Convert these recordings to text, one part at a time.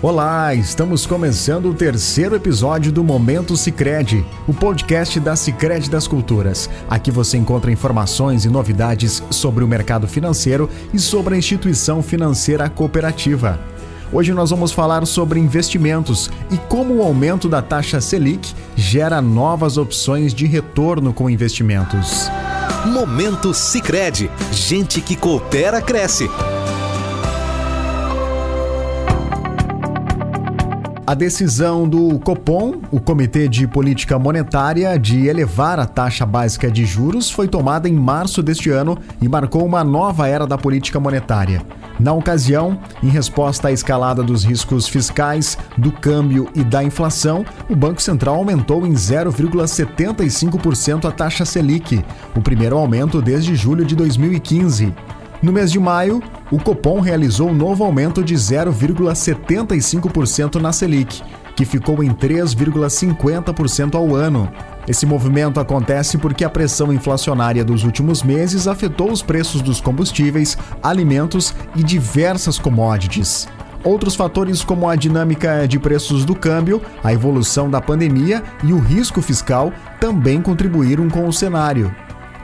Olá, estamos começando o terceiro episódio do Momento Sicredi, o podcast da Sicredi das Culturas. Aqui você encontra informações e novidades sobre o mercado financeiro e sobre a instituição financeira cooperativa. Hoje nós vamos falar sobre investimentos e como o aumento da taxa Selic gera novas opções de retorno com investimentos. Momento Sicredi, gente que coopera cresce. A decisão do Copom, o Comitê de Política Monetária, de elevar a taxa básica de juros foi tomada em março deste ano e marcou uma nova era da política monetária. Na ocasião, em resposta à escalada dos riscos fiscais, do câmbio e da inflação, o Banco Central aumentou em 0,75% a taxa Selic, o primeiro aumento desde julho de 2015. No mês de maio, o Copom realizou um novo aumento de 0,75% na Selic, que ficou em 3,50% ao ano. Esse movimento acontece porque a pressão inflacionária dos últimos meses afetou os preços dos combustíveis, alimentos e diversas commodities. Outros fatores, como a dinâmica de preços do câmbio, a evolução da pandemia e o risco fiscal, também contribuíram com o cenário.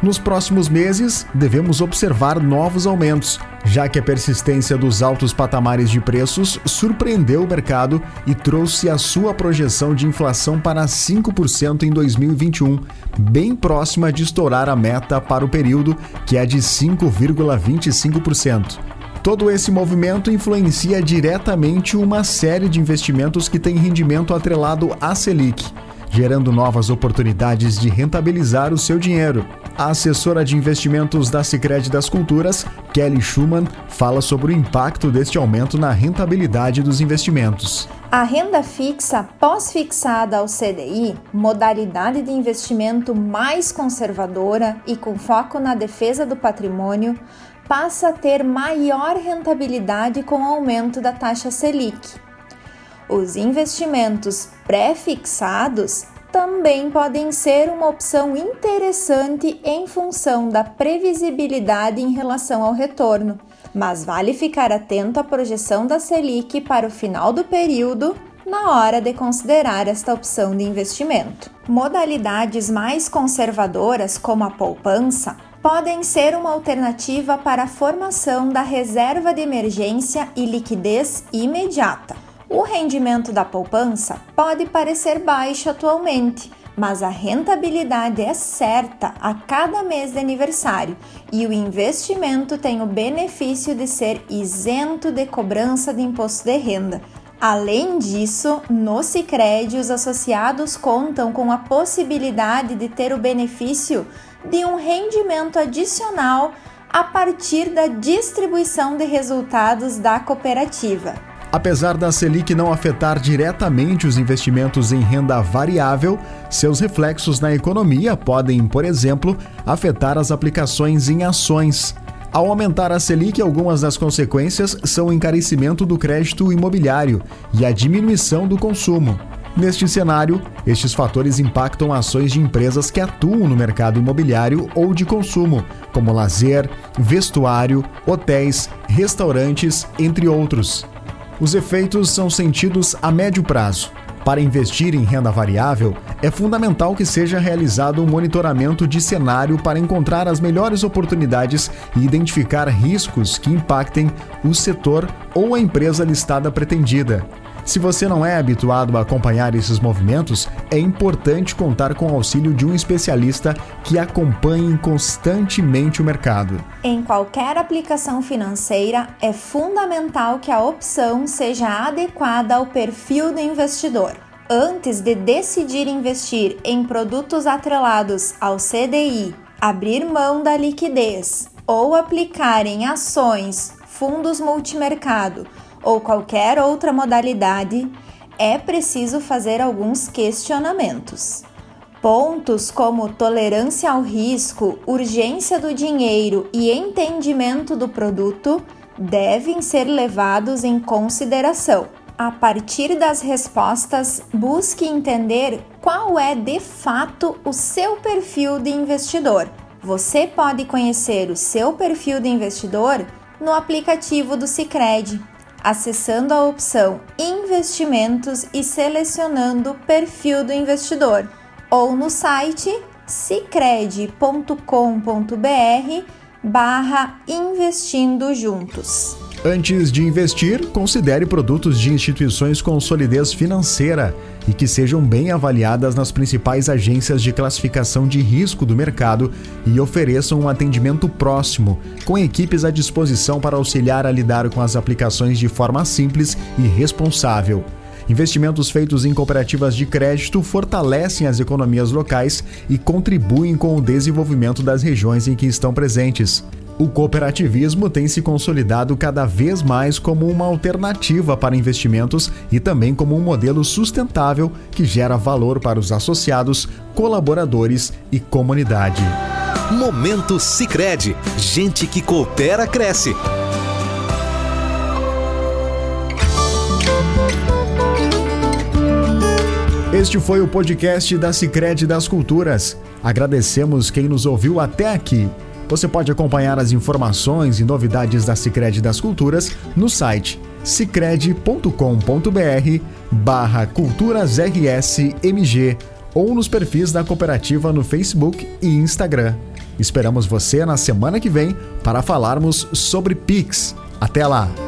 Nos próximos meses, devemos observar novos aumentos, já que a persistência dos altos patamares de preços surpreendeu o mercado e trouxe a sua projeção de inflação para 5% em 2021, bem próxima de estourar a meta para o período, que é de 5,25%. Todo esse movimento influencia diretamente uma série de investimentos que têm rendimento atrelado à Selic, gerando novas oportunidades de rentabilizar o seu dinheiro. A assessora de investimentos da Sicredi das Culturas, Kelly Schumann, fala sobre o impacto deste aumento na rentabilidade dos investimentos. A renda fixa pós-fixada ao CDI, modalidade de investimento mais conservadora e com foco na defesa do patrimônio, passa a ter maior rentabilidade com o aumento da taxa Selic. Os investimentos pré-fixados também podem ser uma opção interessante em função da previsibilidade em relação ao retorno, mas vale ficar atento à projeção da Selic para o final do período na hora de considerar esta opção de investimento. Modalidades mais conservadoras, como a poupança, podem ser uma alternativa para a formação da reserva de emergência e liquidez imediata. O rendimento da poupança pode parecer baixo atualmente, mas a rentabilidade é certa a cada mês de aniversário e o investimento tem o benefício de ser isento de cobrança de imposto de renda. Além disso, no Sicredi os associados contam com a possibilidade de ter o benefício de um rendimento adicional a partir da distribuição de resultados da cooperativa. Apesar da Selic não afetar diretamente os investimentos em renda variável, seus reflexos na economia podem, por exemplo, afetar as aplicações em ações. Ao aumentar a Selic, algumas das consequências são o encarecimento do crédito imobiliário e a diminuição do consumo. Neste cenário, estes fatores impactam ações de empresas que atuam no mercado imobiliário ou de consumo, como lazer, vestuário, hotéis, restaurantes, entre outros. Os efeitos são sentidos a médio prazo. Para investir em renda variável, é fundamental que seja realizado um monitoramento de cenário para encontrar as melhores oportunidades e identificar riscos que impactem o setor ou a empresa listada pretendida. Se você não é habituado a acompanhar esses movimentos, é importante contar com o auxílio de um especialista que acompanhe constantemente o mercado. Em qualquer aplicação financeira, é fundamental que a opção seja adequada ao perfil do investidor. Antes de decidir investir em produtos atrelados ao CDI, abrir mão da liquidez ou aplicar em ações, fundos multimercado ou qualquer outra modalidade, é preciso fazer alguns questionamentos. Pontos como tolerância ao risco, urgência do dinheiro e entendimento do produto devem ser levados em consideração. A partir das respostas, busque entender qual é de fato o seu perfil de investidor. Você pode conhecer o seu perfil de investidor no aplicativo do Sicredi acessando a opção Investimentos e selecionando o perfil do investidor, ou no site cicred.com.br barra investindo juntos. Antes de investir, considere produtos de instituições com solidez financeira e que sejam bem avaliadas nas principais agências de classificação de risco do mercado e ofereçam um atendimento próximo, com equipes à disposição para auxiliar a lidar com as aplicações de forma simples e responsável. Investimentos feitos em cooperativas de crédito fortalecem as economias locais e contribuem com o desenvolvimento das regiões em que estão presentes. O cooperativismo tem se consolidado cada vez mais como uma alternativa para investimentos e também como um modelo sustentável que gera valor para os associados, colaboradores e comunidade. Momento Sicredi, gente que coopera cresce. Este foi o podcast da Sicredi das Culturas. Agradecemos quem nos ouviu até aqui. Você pode acompanhar as informações e novidades da Sicredi das Culturas no site sicredi.com.br barra culturasrsmg ou nos perfis da cooperativa no Facebook e Instagram. Esperamos você na semana que vem para falarmos sobre Pix. Até lá!